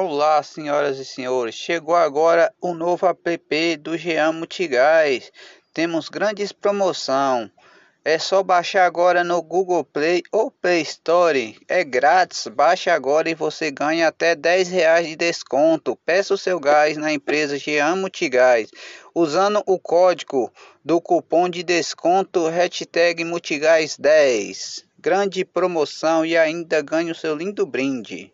Olá, senhoras e senhores. Chegou agora o novo app do Jean Multigás. Temos grandes promoção. É só baixar agora no Google Play ou Play Store. É grátis. Baixe agora e você ganha até 10 reais de desconto. Peça o seu gás na empresa Jean Multigás usando o código do cupom de desconto hashtag Multigás 10. Grande promoção e ainda ganhe o seu lindo brinde.